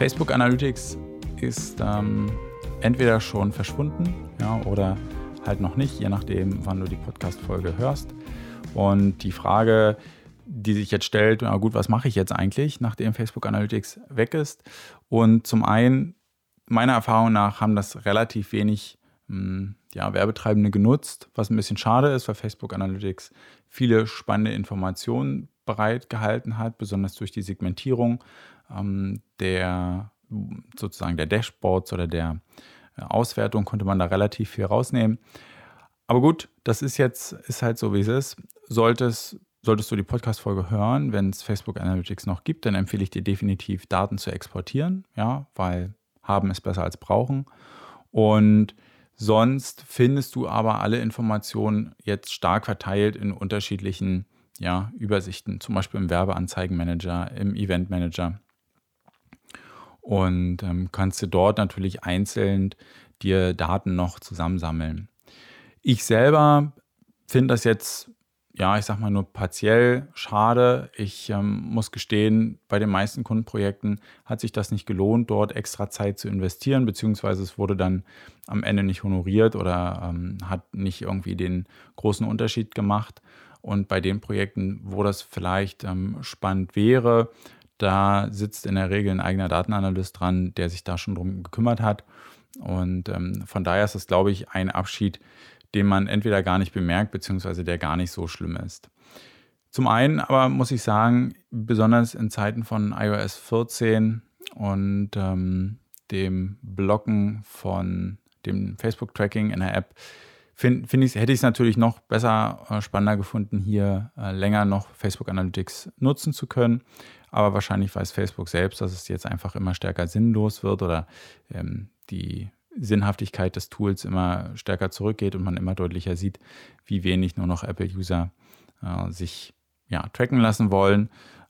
Facebook Analytics ist ähm, entweder schon verschwunden ja, oder halt noch nicht, je nachdem, wann du die Podcast-Folge hörst. Und die Frage, die sich jetzt stellt, na gut, was mache ich jetzt eigentlich, nachdem Facebook Analytics weg ist? Und zum einen, meiner Erfahrung nach, haben das relativ wenig hm, ja, Werbetreibende genutzt, was ein bisschen schade ist, weil Facebook Analytics viele spannende Informationen bereitgehalten hat, besonders durch die Segmentierung ähm, der sozusagen der Dashboards oder der äh, Auswertung konnte man da relativ viel rausnehmen. Aber gut, das ist jetzt, ist halt so, wie es ist. Solltest, solltest du die Podcast-Folge hören, wenn es Facebook Analytics noch gibt, dann empfehle ich dir definitiv, Daten zu exportieren, ja, weil haben ist besser als brauchen. Und sonst findest du aber alle Informationen jetzt stark verteilt in unterschiedlichen ja, Übersichten, zum Beispiel im Werbeanzeigenmanager, im Eventmanager und ähm, kannst du dort natürlich einzeln dir Daten noch zusammensammeln. Ich selber finde das jetzt, ja, ich sag mal nur partiell schade. Ich ähm, muss gestehen, bei den meisten Kundenprojekten hat sich das nicht gelohnt, dort extra Zeit zu investieren, beziehungsweise es wurde dann am Ende nicht honoriert oder ähm, hat nicht irgendwie den großen Unterschied gemacht. Und bei den Projekten, wo das vielleicht ähm, spannend wäre, da sitzt in der Regel ein eigener Datenanalyst dran, der sich da schon drum gekümmert hat. Und ähm, von daher ist es, glaube ich, ein Abschied, den man entweder gar nicht bemerkt, beziehungsweise der gar nicht so schlimm ist. Zum einen aber muss ich sagen, besonders in Zeiten von iOS 14 und ähm, dem Blocken von dem Facebook-Tracking in der App, find, find ich, hätte ich es natürlich noch besser, äh, spannender gefunden, hier äh, länger noch Facebook Analytics nutzen zu können. Aber wahrscheinlich weiß Facebook selbst, dass es jetzt einfach immer stärker sinnlos wird oder ähm, die Sinnhaftigkeit des Tools immer stärker zurückgeht und man immer deutlicher sieht, wie wenig nur noch Apple-User äh, sich ja, tracken lassen wollen.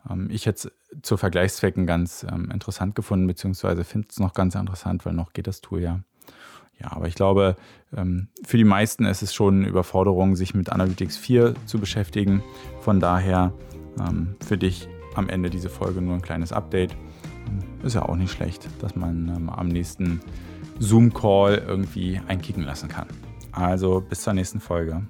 Ähm, ich hätte es zu Vergleichszwecken ganz ähm, interessant gefunden, beziehungsweise finde es noch ganz interessant, weil noch geht das Tool ja. Ja, aber ich glaube, ähm, für die meisten ist es schon eine Überforderung, sich mit Analytics 4 zu beschäftigen. Von daher ähm, für dich am Ende diese Folge nur ein kleines Update. Ist ja auch nicht schlecht, dass man ähm, am nächsten Zoom-Call irgendwie einkicken lassen kann. Also bis zur nächsten Folge.